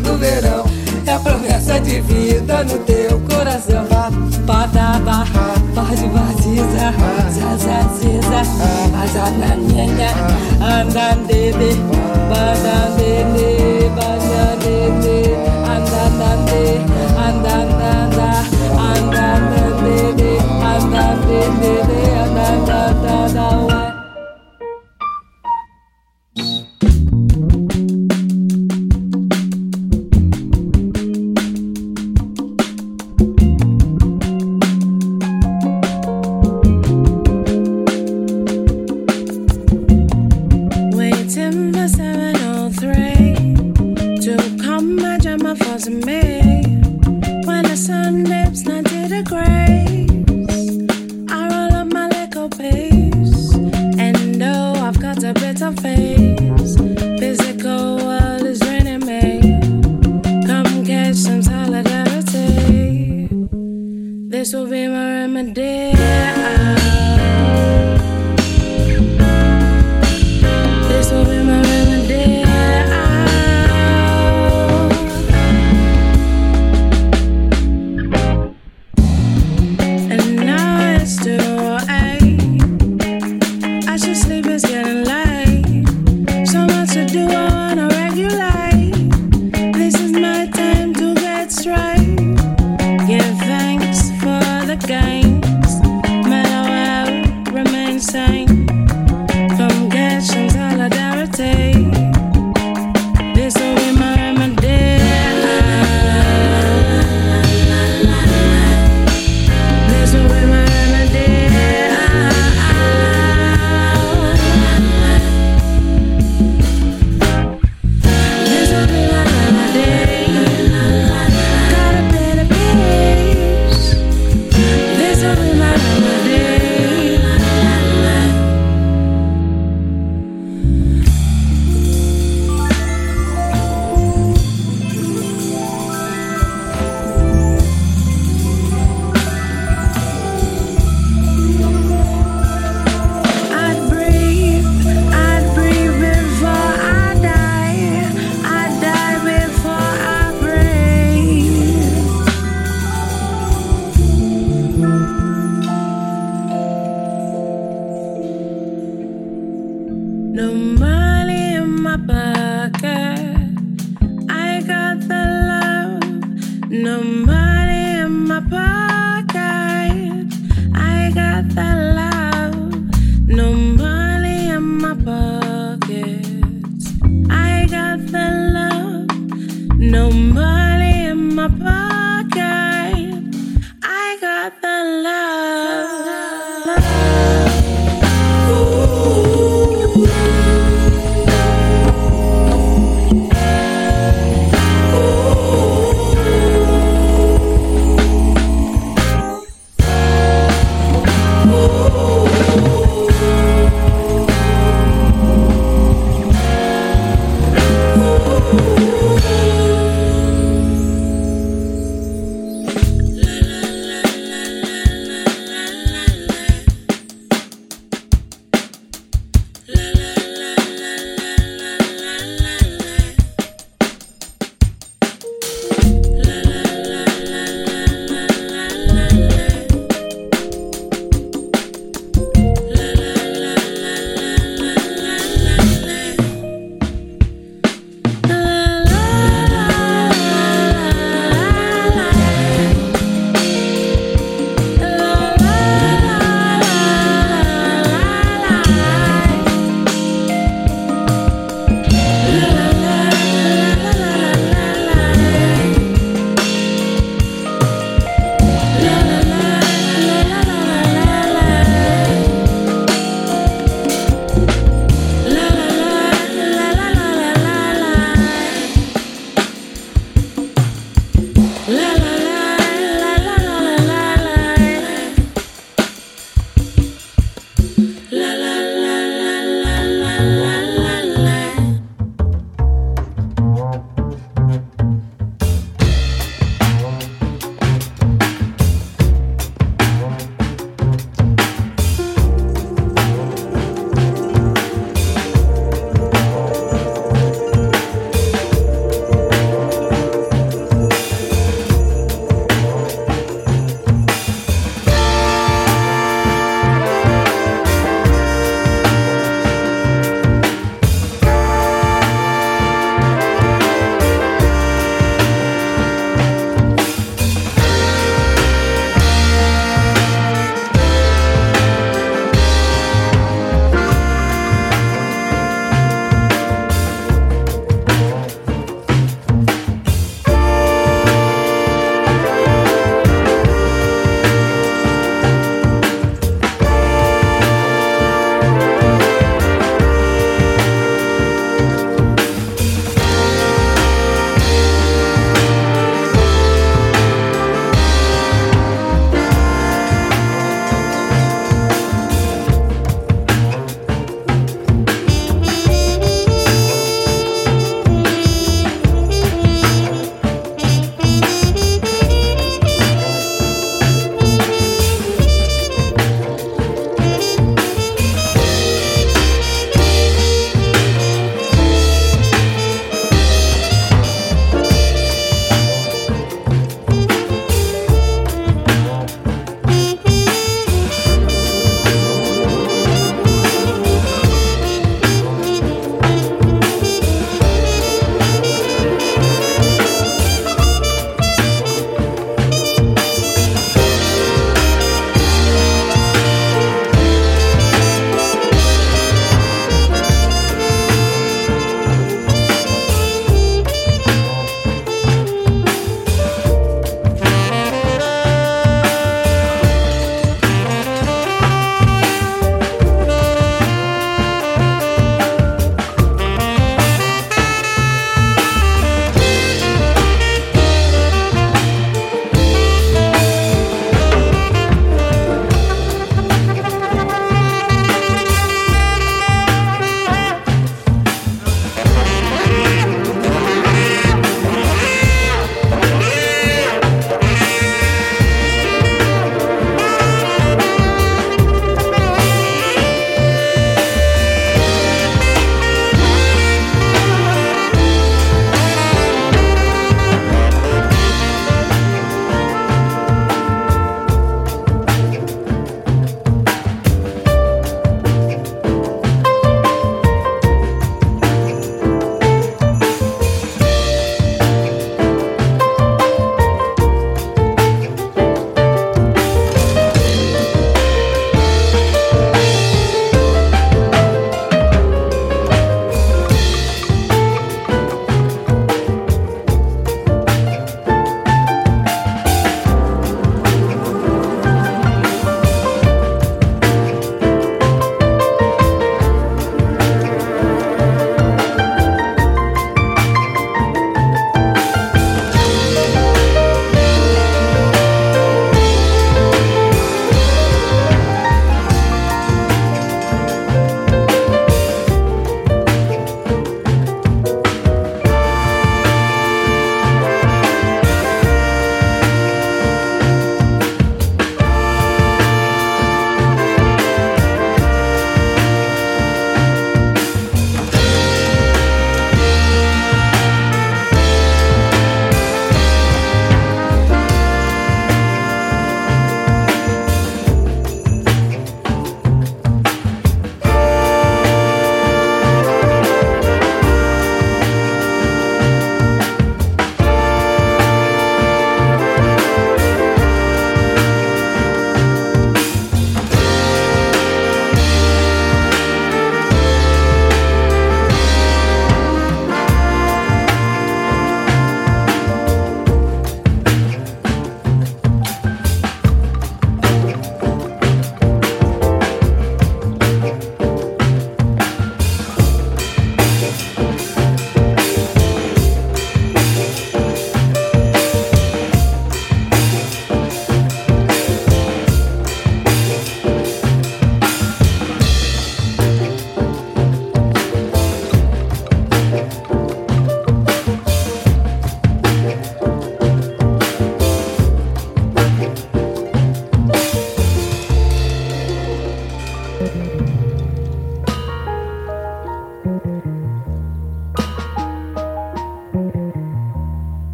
no verão. É promessa de vida no teu coração. Badaba, bade badiza, zazaziza, azananenha, andandede, badandede.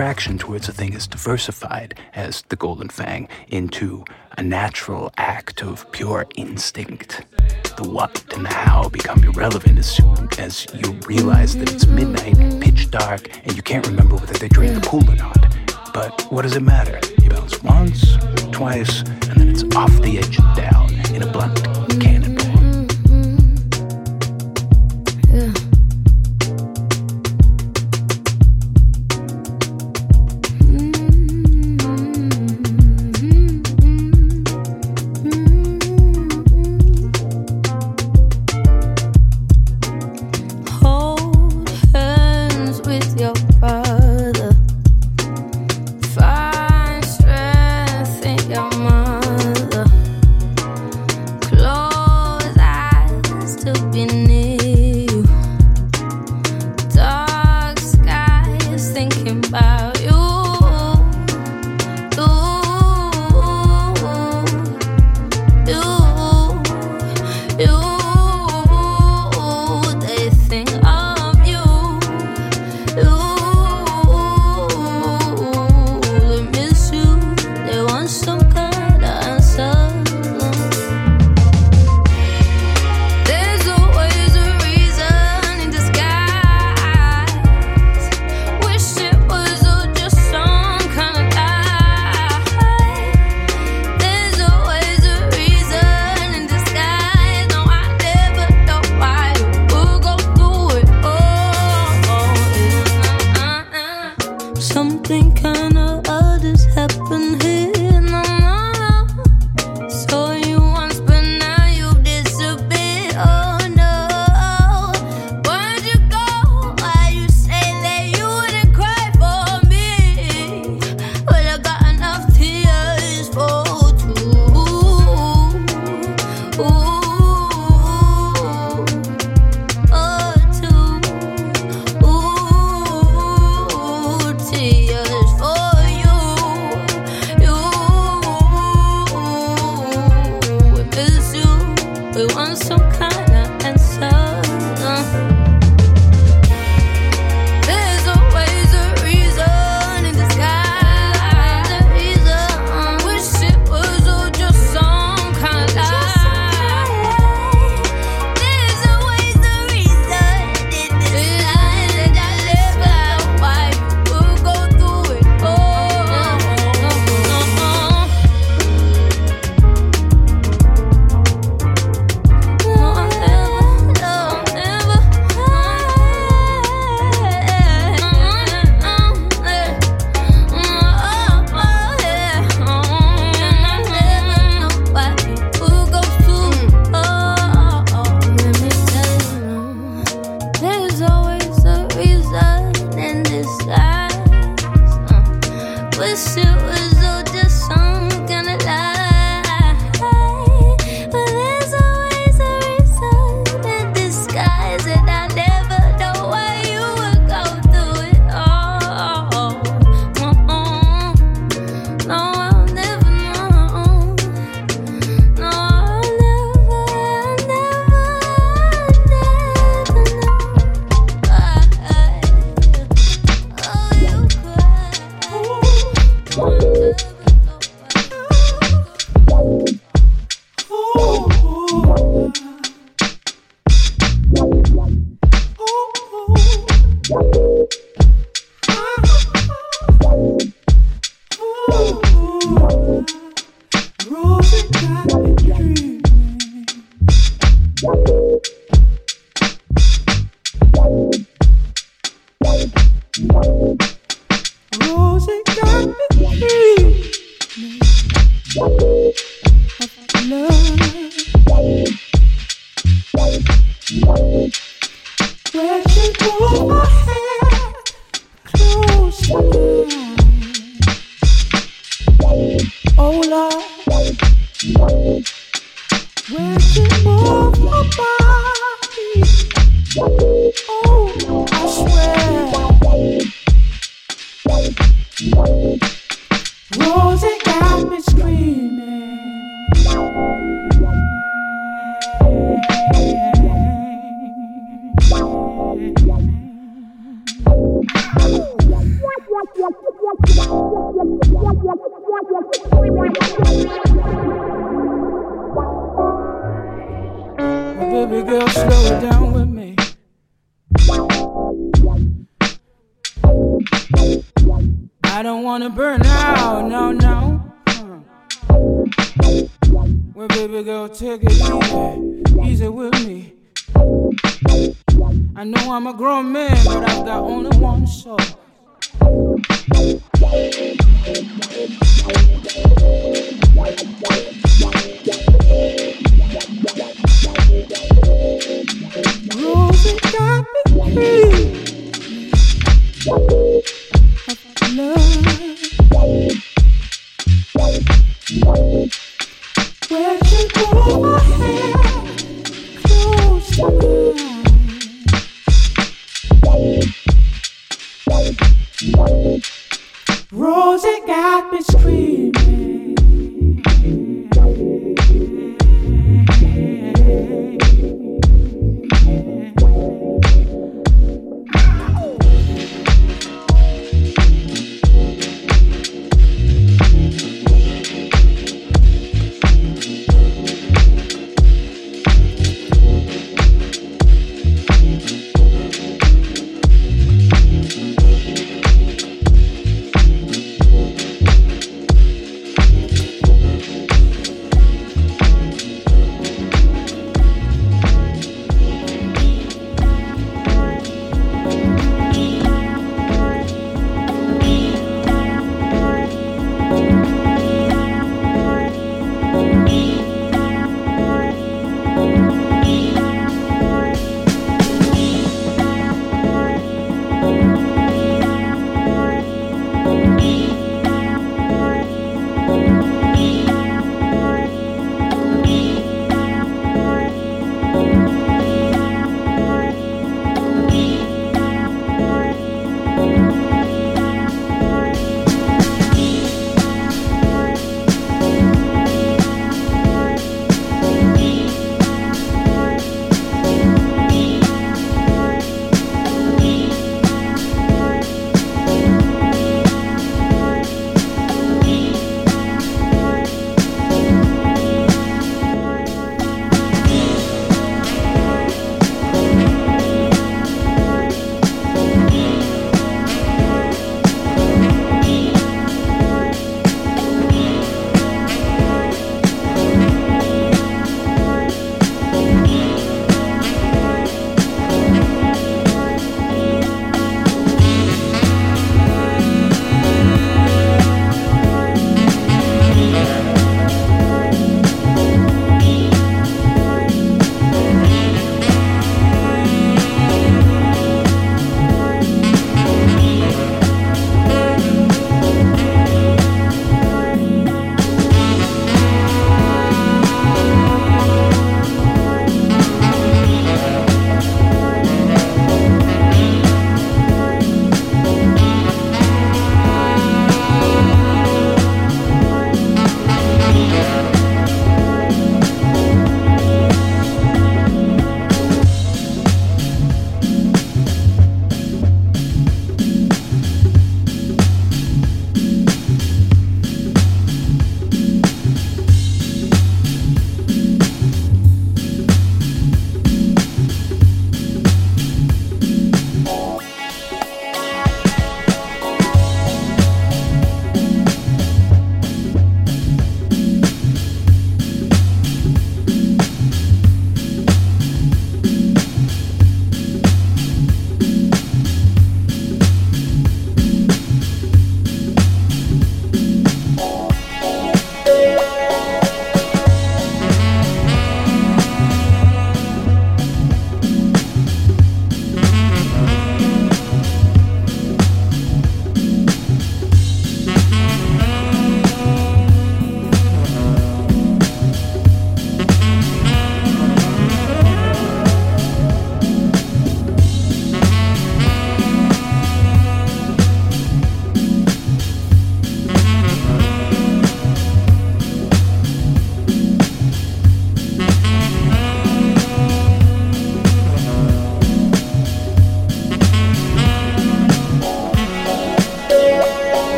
attraction towards a thing as diversified, as the Golden Fang, into a natural act of pure instinct. The what and the how become irrelevant as soon as you realize that it's midnight, pitch dark, and you can't remember whether they drained the pool or not. But what does it matter? You bounce once, twice, and then it's off the edge of death.